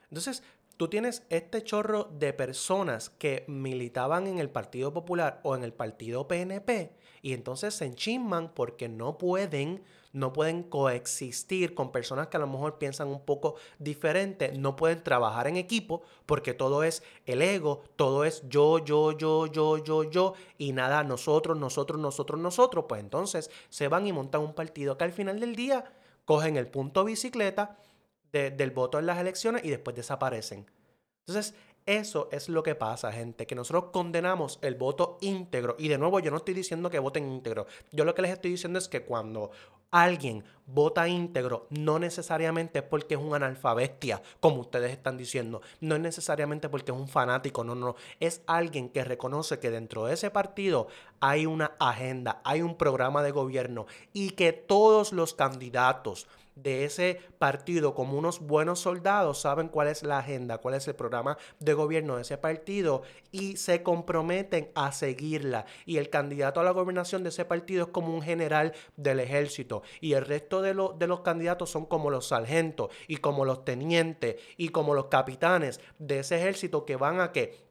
Entonces, tú tienes este chorro de personas que militaban en el Partido Popular o en el Partido PNP y entonces se enchisman porque no pueden no pueden coexistir con personas que a lo mejor piensan un poco diferente, no pueden trabajar en equipo porque todo es el ego, todo es yo, yo, yo, yo, yo, yo y nada, nosotros, nosotros, nosotros, nosotros, pues entonces se van y montan un partido que al final del día cogen el punto bicicleta del voto en las elecciones y después desaparecen. Entonces, eso es lo que pasa, gente, que nosotros condenamos el voto íntegro. Y de nuevo, yo no estoy diciendo que voten íntegro. Yo lo que les estoy diciendo es que cuando alguien vota íntegro, no necesariamente es porque es un analfabestia, como ustedes están diciendo. No es necesariamente porque es un fanático, no, no. Es alguien que reconoce que dentro de ese partido hay una agenda, hay un programa de gobierno y que todos los candidatos de ese partido como unos buenos soldados saben cuál es la agenda, cuál es el programa de gobierno de ese partido y se comprometen a seguirla. Y el candidato a la gobernación de ese partido es como un general del ejército y el resto de, de los candidatos son como los sargentos y como los tenientes y como los capitanes de ese ejército que van a que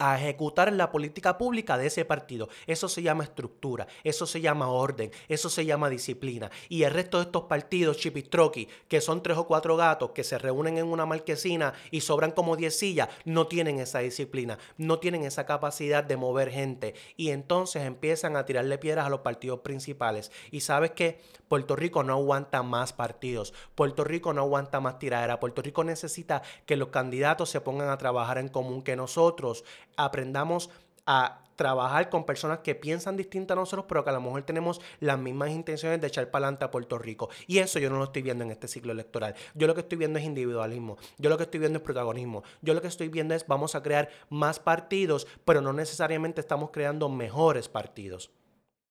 a ejecutar la política pública de ese partido. Eso se llama estructura, eso se llama orden, eso se llama disciplina. Y el resto de estos partidos chipistroqui, que son tres o cuatro gatos que se reúnen en una marquesina y sobran como diez sillas, no tienen esa disciplina, no tienen esa capacidad de mover gente. Y entonces empiezan a tirarle piedras a los partidos principales. Y sabes que Puerto Rico no aguanta más partidos, Puerto Rico no aguanta más tiradera, Puerto Rico necesita que los candidatos se pongan a trabajar en común, que nosotros aprendamos a trabajar con personas que piensan distinto a nosotros, pero que a lo mejor tenemos las mismas intenciones de echar para adelante a Puerto Rico. Y eso yo no lo estoy viendo en este ciclo electoral. Yo lo que estoy viendo es individualismo. Yo lo que estoy viendo es protagonismo. Yo lo que estoy viendo es vamos a crear más partidos, pero no necesariamente estamos creando mejores partidos.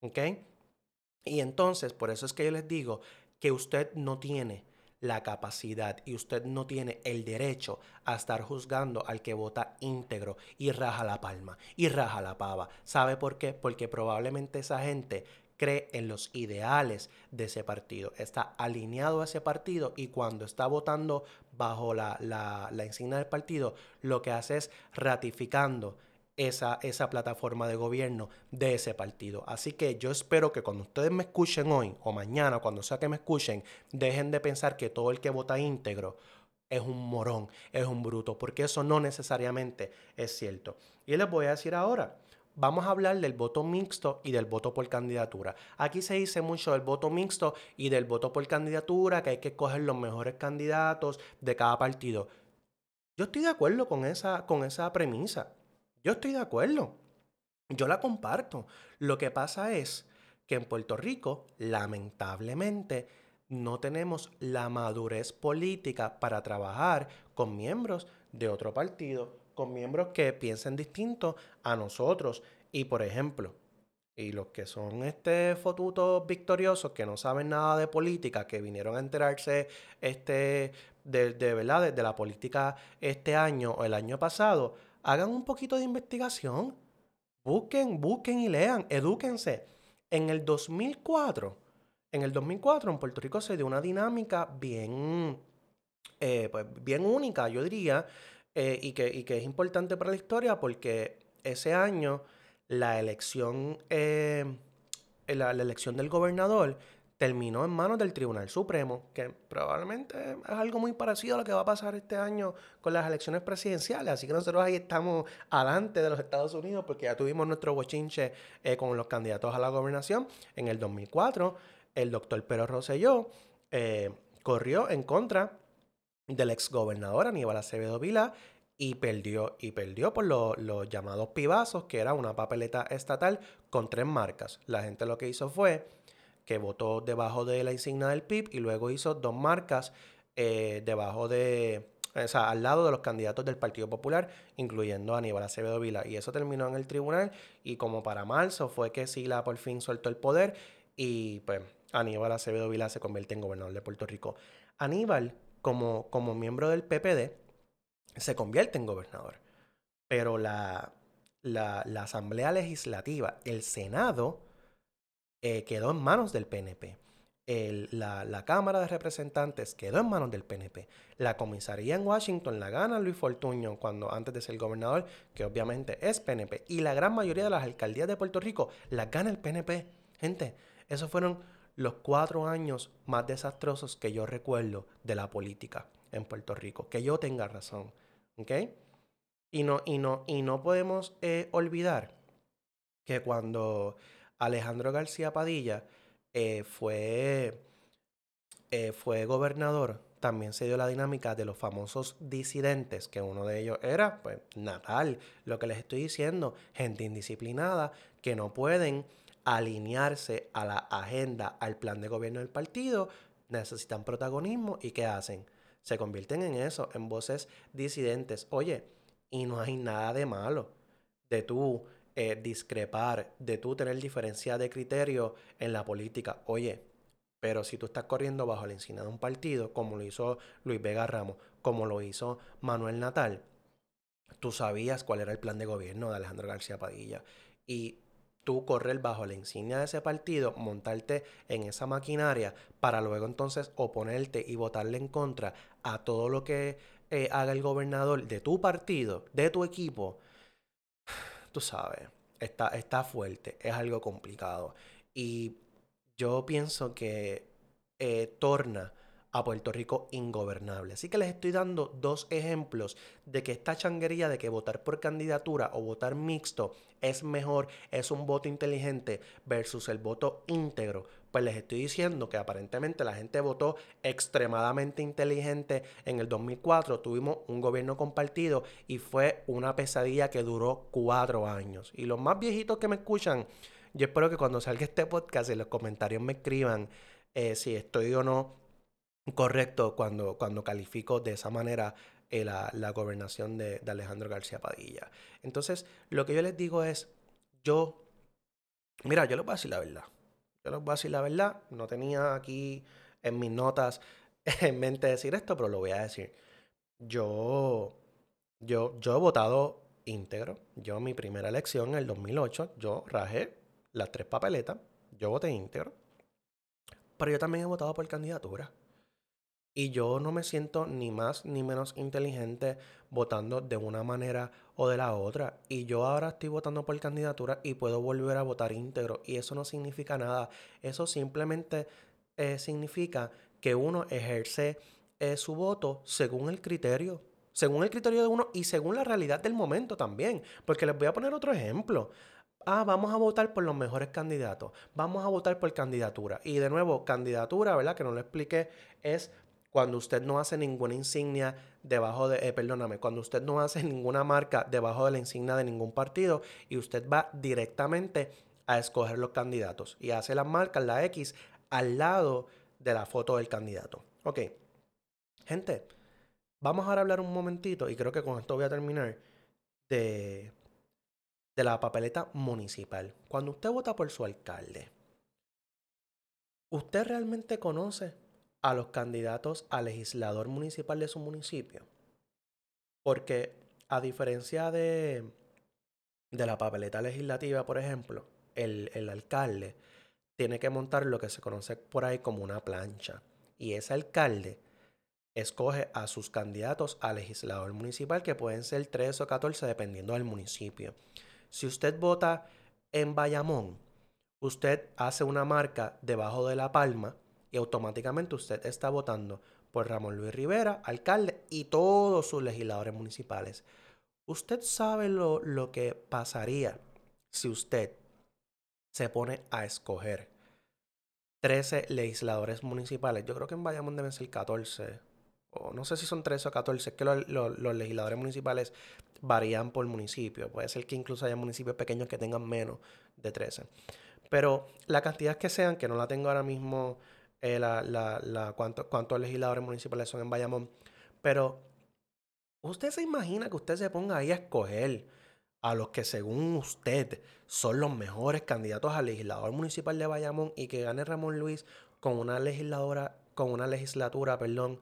¿Ok? Y entonces, por eso es que yo les digo que usted no tiene la capacidad y usted no tiene el derecho a estar juzgando al que vota íntegro y raja la palma y raja la pava. ¿Sabe por qué? Porque probablemente esa gente cree en los ideales de ese partido, está alineado a ese partido y cuando está votando bajo la, la, la insignia del partido, lo que hace es ratificando esa, esa plataforma de gobierno de ese partido. Así que yo espero que cuando ustedes me escuchen hoy o mañana, cuando sea que me escuchen, dejen de pensar que todo el que vota íntegro es un morón, es un bruto, porque eso no necesariamente es cierto. Y les voy a decir ahora, vamos a hablar del voto mixto y del voto por candidatura. Aquí se dice mucho del voto mixto y del voto por candidatura, que hay que escoger los mejores candidatos de cada partido. Yo estoy de acuerdo con esa, con esa premisa. Yo estoy de acuerdo. Yo la comparto. Lo que pasa es que en Puerto Rico, lamentablemente, no tenemos la madurez política para trabajar con miembros de otro partido, con miembros que piensen distinto a nosotros. Y por ejemplo, y los que son este fotutos victoriosos que no saben nada de política, que vinieron a enterarse este de, de verdad de la política este año o el año pasado, hagan un poquito de investigación, busquen, busquen y lean, edúquense. En el 2004, en el 2004 en Puerto Rico se dio una dinámica bien, eh, pues bien única, yo diría, eh, y, que, que, es importante para la historia porque ese año la elección, eh, la elección del gobernador terminó en manos del Tribunal Supremo, que probablemente es algo muy parecido a lo que va a pasar este año con las elecciones presidenciales. Así que nosotros ahí estamos adelante de los Estados Unidos porque ya tuvimos nuestro bochinche eh, con los candidatos a la gobernación. En el 2004, el doctor Pedro Rosselló eh, corrió en contra del exgobernador Aníbal Acevedo Vila y perdió, y perdió por los llamados pibazos, que era una papeleta estatal con tres marcas. La gente lo que hizo fue que votó debajo de la insignia del PIB y luego hizo dos marcas eh, debajo de, o sea, al lado de los candidatos del Partido Popular, incluyendo a Aníbal Acevedo Vila. Y eso terminó en el tribunal y como para marzo fue que Sila por fin soltó el poder y pues Aníbal Acevedo Vila se convierte en gobernador de Puerto Rico. Aníbal, como, como miembro del PPD, se convierte en gobernador. Pero la, la, Asamblea Legislativa, el Senado, eh, quedó en manos del PNP. la, la, Cámara de Representantes quedó en manos del PNP. La comisaría en Washington la gana Luis Fortuño cuando antes de ser gobernador, que obviamente es PNP. Y la gran mayoría de las alcaldías de Puerto Rico la gana el PNP. Gente, esos fueron los cuatro años más desastrosos que yo recuerdo de la política en Puerto Rico. Que yo tenga razón. ¿Ok? Y no, y no, y no podemos eh, olvidar que cuando Alejandro García Padilla eh, fue, eh, fue gobernador, también se dio la dinámica de los famosos disidentes, que uno de ellos era, pues, Natal, lo que les estoy diciendo, gente indisciplinada que no pueden alinearse a la agenda, al plan de gobierno del partido, necesitan protagonismo y ¿qué hacen? Se convierten en eso, en voces disidentes. Oye, y no hay nada de malo de tú eh, discrepar, de tú tener diferencia de criterio en la política. Oye, pero si tú estás corriendo bajo la encina de un partido, como lo hizo Luis Vega Ramos, como lo hizo Manuel Natal, tú sabías cuál era el plan de gobierno de Alejandro García Padilla. Y tú correr bajo la insignia de ese partido, montarte en esa maquinaria para luego entonces oponerte y votarle en contra a todo lo que eh, haga el gobernador de tu partido, de tu equipo, tú sabes, está, está fuerte, es algo complicado. Y yo pienso que eh, torna a Puerto Rico ingobernable. Así que les estoy dando dos ejemplos de que esta changuería de que votar por candidatura o votar mixto es mejor, es un voto inteligente versus el voto íntegro. Pues les estoy diciendo que aparentemente la gente votó extremadamente inteligente en el 2004. Tuvimos un gobierno compartido y fue una pesadilla que duró cuatro años. Y los más viejitos que me escuchan, yo espero que cuando salga este podcast en los comentarios me escriban eh, si estoy o no correcto cuando, cuando califico de esa manera eh, la, gobernación de, Alejandro García Padilla. Entonces, lo que yo les digo es, yo, mira, yo les voy a decir la verdad. Voy a decir la verdad. No tenía aquí en mis notas en mente decir esto, pero lo voy a decir. Yo, yo, yo he votado íntegro. Yo, mi primera elección en el 2008, yo rajé las tres papeletas. Yo voté íntegro. Pero yo también he votado por candidatura. Y yo no me siento ni más ni menos inteligente votando de una manera o de la otra. Y yo ahora estoy votando por candidatura y puedo volver a votar íntegro. Y eso no significa nada. Eso simplemente eh, significa que uno ejerce eh, su voto según el criterio. Según el criterio de uno y según la realidad del momento también. Porque les voy a poner otro ejemplo. Ah, vamos a votar por los mejores candidatos. Vamos a votar por candidatura. Y de nuevo, candidatura, ¿verdad? Que no lo expliqué, es cuando usted no hace ninguna insignia debajo de, eh, perdóname, cuando usted no hace ninguna marca debajo de la insignia de ningún partido y usted va directamente a escoger los candidatos y hace las marcas, la X, al lado de la foto del candidato. Ok, gente, vamos ahora a hablar un momentito y creo que con esto voy a terminar de, de la papeleta municipal. Cuando usted vota por su alcalde, ¿usted realmente conoce a los candidatos a legislador municipal de su municipio. Porque a diferencia de, de la papeleta legislativa, por ejemplo, el, el alcalde tiene que montar lo que se conoce por ahí como una plancha. Y ese alcalde escoge a sus candidatos a legislador municipal, que pueden ser 3 o 14 dependiendo del municipio. Si usted vota en Bayamón, usted hace una marca debajo de la palma y automáticamente usted está votando por Ramón Luis Rivera, alcalde y todos sus legisladores municipales. Usted sabe lo, lo que pasaría si usted se pone a escoger 13 legisladores municipales. Yo creo que en Bayamón deben ser 14 o no sé si son 13 o 14, es que los legisladores municipales varían por municipio. Puede ser que incluso haya municipios pequeños que tengan menos de 13. Pero la cantidad que sean, que no la tengo ahora mismo, eh, la, la, cuántos legisladores municipales son en Bayamón, pero usted se imagina que usted se ponga ahí a escoger a los que según usted son los mejores candidatos al legislador municipal de Bayamón y que gane Ramón Luis con una legisladora, con una legislatura, perdón,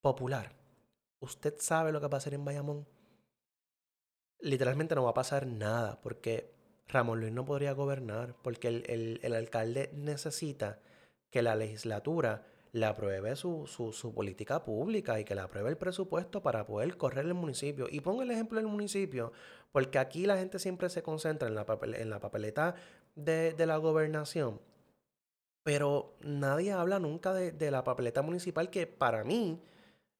popular. ¿Usted sabe lo que va a pasar en Bayamón? Literalmente no va a pasar nada, porque Ramón Luis no podría gobernar, porque el, alcalde necesita que la legislatura le apruebe su, su, política pública y que le apruebe el presupuesto para poder correr el municipio. Y pongo el ejemplo del municipio, porque aquí la gente siempre se concentra en la, en la papeleta de, la gobernación, pero nadie habla nunca de, de la papeleta municipal que para mí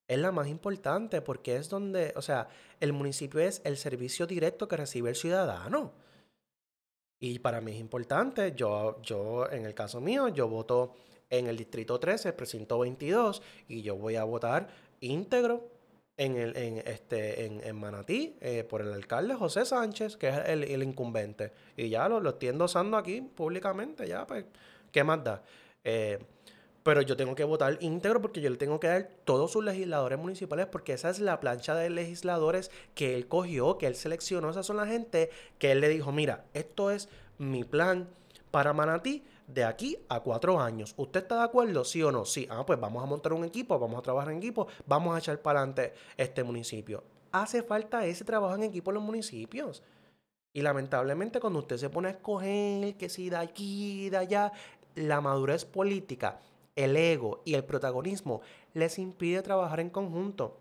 es la más importante porque es donde, o sea, el municipio es el servicio directo que recibe el ciudadano. Y para mí es importante, yo, yo en el caso mío, yo voto en el distrito 13, precinto 22, y yo voy a votar íntegro en, el, en, este, en, Manatí eh, por el alcalde José Sánchez, que es el, incumbente. Y ya lo, lo estoy endosando aquí públicamente, ya, pues, ¿qué más da? Eh, pero yo tengo que votar íntegro porque yo le tengo que dar todos sus legisladores municipales porque esa es la plancha de legisladores que él cogió, que él seleccionó. Esas son la gente que él le dijo, mira, esto es mi plan para Manatí de aquí a cuatro años. ¿Usted está de acuerdo? ¿Sí o no? Sí. Ah, pues vamos a montar un equipo, vamos a trabajar en equipo, vamos a echar para adelante este municipio. Hace falta ese trabajo en equipo en los municipios. Y lamentablemente cuando usted se pone a escoger que si de aquí, de allá, la madurez política el ego y el protagonismo les impide trabajar en conjunto.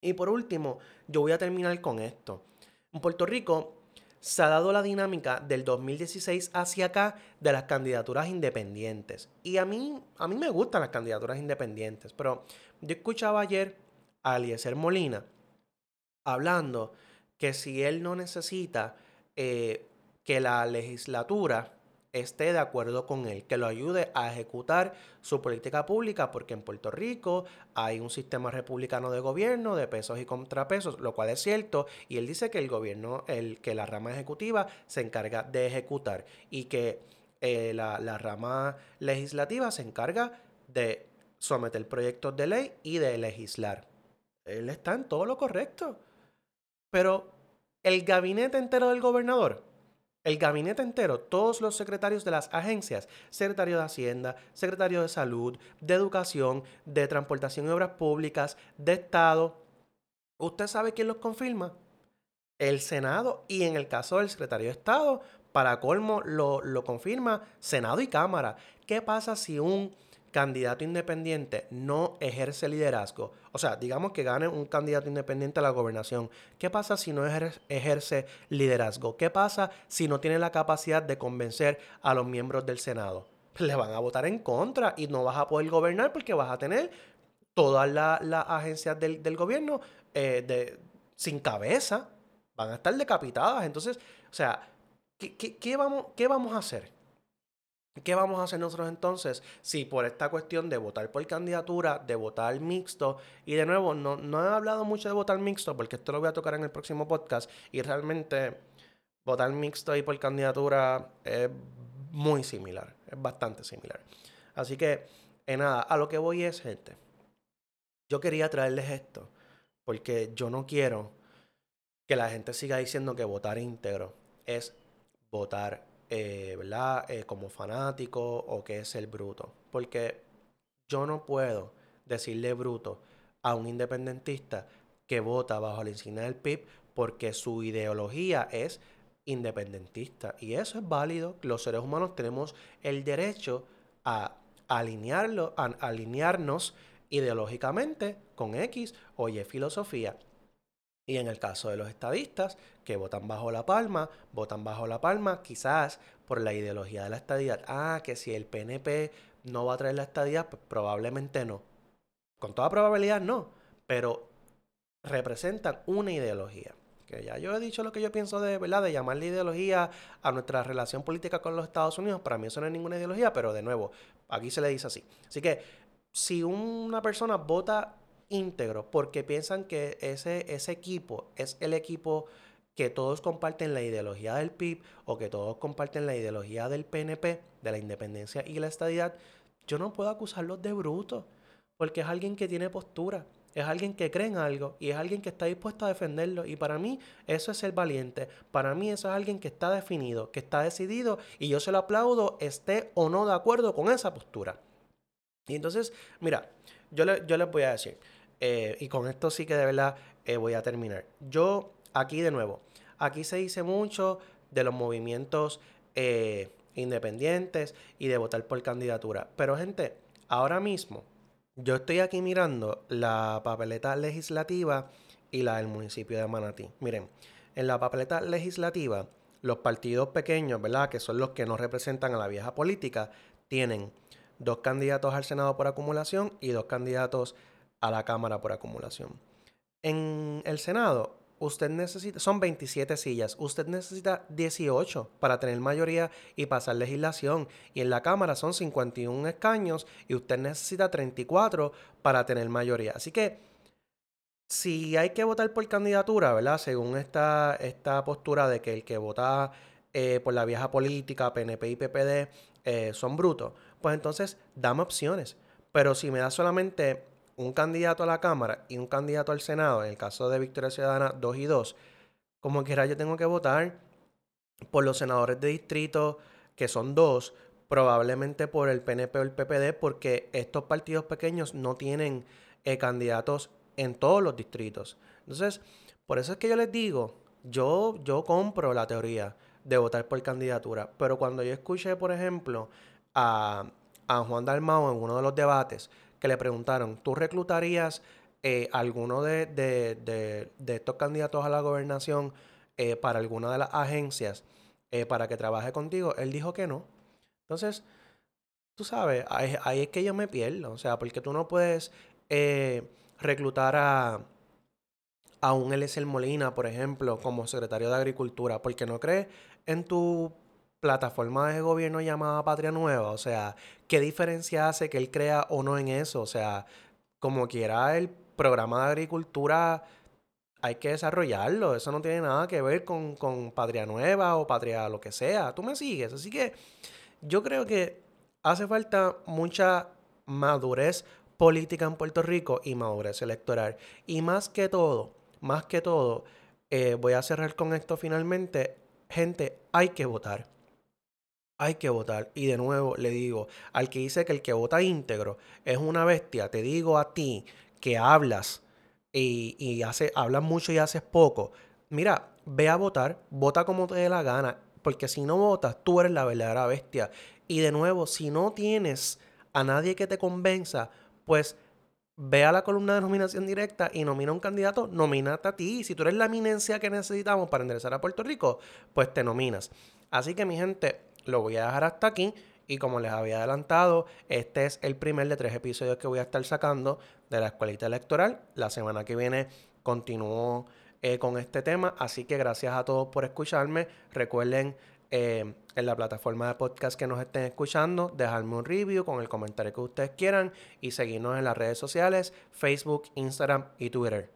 Y por último, yo voy a terminar con esto. En Puerto Rico se ha dado la dinámica del 2016 hacia acá de las candidaturas independientes. Y a mí, a mí me gustan las candidaturas independientes, pero yo escuchaba ayer a Eliezer Molina hablando que si él no necesita eh, que la legislatura esté de acuerdo con él, que lo ayude a ejecutar su política pública, porque en Puerto Rico hay un sistema republicano de gobierno de pesos y contrapesos, lo cual es cierto, y él dice que el gobierno, el, que la rama ejecutiva se encarga de ejecutar y que eh, la, la rama legislativa se encarga de someter proyectos de ley y de legislar. Él está en todo lo correcto. Pero el gabinete entero del gobernador el gabinete entero, todos los secretarios de las agencias, secretario de Hacienda, secretario de Salud, de Educación, de Transportación y Obras Públicas, de Estado, ¿usted sabe quién los confirma? El Senado y en el caso del secretario de Estado, para colmo, lo, lo confirma Senado y Cámara. ¿Qué pasa si un candidato independiente no ejerce liderazgo, o sea, digamos que gane un candidato independiente a la gobernación, ¿qué pasa si no ejerce liderazgo? ¿Qué pasa si no tiene la capacidad de convencer a los miembros del Senado? Le van a votar en contra y no vas a poder gobernar porque vas a tener todas las agencias del, gobierno eh, sin cabeza, van a estar decapitadas. Entonces, o sea, ¿qué, vamos, ¿qué vamos a hacer? ¿Qué vamos a hacer nosotros entonces si por esta cuestión de votar por candidatura, de votar mixto, y de nuevo, no, no he hablado mucho de votar mixto porque esto lo voy a tocar en el próximo podcast. Y realmente votar mixto y por candidatura es muy similar, es bastante similar. Así que, en nada, a lo que voy es, gente, yo quería traerles esto porque yo no quiero que la gente siga diciendo que votar íntegro es votar eh, ¿verdad? Eh, como fanático o que es el bruto. Porque yo no puedo decirle bruto a un independentista que vota bajo la insignia del PIB porque su ideología es independentista. Y eso es válido. Los seres humanos tenemos el derecho a, alinearlo, a alinearnos ideológicamente con X o Y filosofía. Y en el caso de los estadistas, que votan bajo la palma, votan bajo la palma quizás por la ideología de la estadidad. Ah, que si el PNP no va a traer la estadidad, pues probablemente no. Con toda probabilidad no, pero representan una ideología. Que ya yo he dicho lo que yo pienso de, ¿verdad? De llamarle ideología a nuestra relación política con los Estados Unidos. Para mí eso no es ninguna ideología, pero de nuevo, aquí se le dice así. Así que si una persona vota íntegro porque piensan que ese, ese equipo es el equipo que todos comparten la ideología del PIB o que todos comparten la ideología del PNP, de la independencia y la estadidad, yo no puedo acusarlos de bruto, porque es alguien que tiene postura, es alguien que cree en algo y es alguien que está dispuesto a defenderlo. Y para mí eso es ser valiente, para mí eso es alguien que está definido, que está decidido y yo se lo aplaudo, esté o no de acuerdo con esa postura. Y entonces, mira, yo, yo les voy a decir, eh, y con esto sí que de verdad eh, voy a terminar. Yo aquí de nuevo, aquí se dice mucho de los movimientos eh, independientes y de votar por candidatura. Pero gente, ahora mismo yo estoy aquí mirando la papeleta legislativa y la del municipio de Manatí. Miren, en la papeleta legislativa, los partidos pequeños, ¿verdad? Que son los que no representan a la vieja política, tienen dos candidatos al Senado por acumulación y dos candidatos a la Cámara por acumulación. En el Senado, usted necesita, son 27 sillas, usted necesita 18 para tener mayoría y pasar legislación. Y en la Cámara son 51 escaños y usted necesita 34 para tener mayoría. Así que si hay que votar por candidatura, ¿verdad? Según esta, esta postura de que el que vota eh, por la vieja política, PNP y PPD, eh, son brutos, pues entonces dame opciones. Pero si me da solamente un candidato a la Cámara y un candidato al Senado, en el caso de Victoria Ciudadana 2 y 2, como quiera yo tengo que votar por los senadores de distrito, que son dos, probablemente por el PNP o el PPD, porque estos partidos pequeños no tienen eh, candidatos en todos los distritos. Entonces, por eso es que yo les digo, yo, yo compro la teoría de votar por candidatura, pero cuando yo escuché, por ejemplo, a, a Juan Dalmao en uno de los debates, que le preguntaron, ¿tú reclutarías eh, alguno de, de, estos candidatos a la gobernación eh, para alguna de las agencias eh, para que trabaje contigo? Él dijo que no. Entonces, tú sabes, ahí, es que yo me pierdo. O sea, porque tú no puedes reclutar a, a un Eliezer Molina, por ejemplo, como secretario de Agricultura, porque no crees en tu plataforma de gobierno llamada Patria Nueva. O sea, ¿qué diferencia hace que él crea o no en eso? O sea, como quiera el programa de agricultura hay que desarrollarlo. Eso no tiene nada que ver con, Patria Nueva o Patria lo que sea. Tú me sigues. Así que yo creo que hace falta mucha madurez política en Puerto Rico y madurez electoral. Y más que todo, más que todo, eh, voy a cerrar con esto finalmente. Gente, hay que votar hay que votar. Y de nuevo le digo, al que dice que el que vota íntegro es una bestia, te digo a ti que hablas y, y hace, hablas mucho y haces poco. Mira, ve a votar, vota como te dé la gana, porque si no votas, tú eres la verdadera bestia. Y de nuevo, si no tienes a nadie que te convenza, pues ve a la columna de nominación directa y nomina a un candidato, nomínate a ti. Si tú eres la eminencia que necesitamos para enderezar a Puerto Rico, pues te nominas. Así que mi gente, lo voy a dejar hasta aquí. Y como les había adelantado, este es el primer de tres episodios que voy a estar sacando de la escuelita electoral. La semana que viene continúo eh, con este tema. Así que gracias a todos por escucharme. Recuerden eh, en la plataforma de podcast que nos estén escuchando, dejarme un review con el comentario que ustedes quieran y seguirnos en las redes sociales, Facebook, Instagram y Twitter.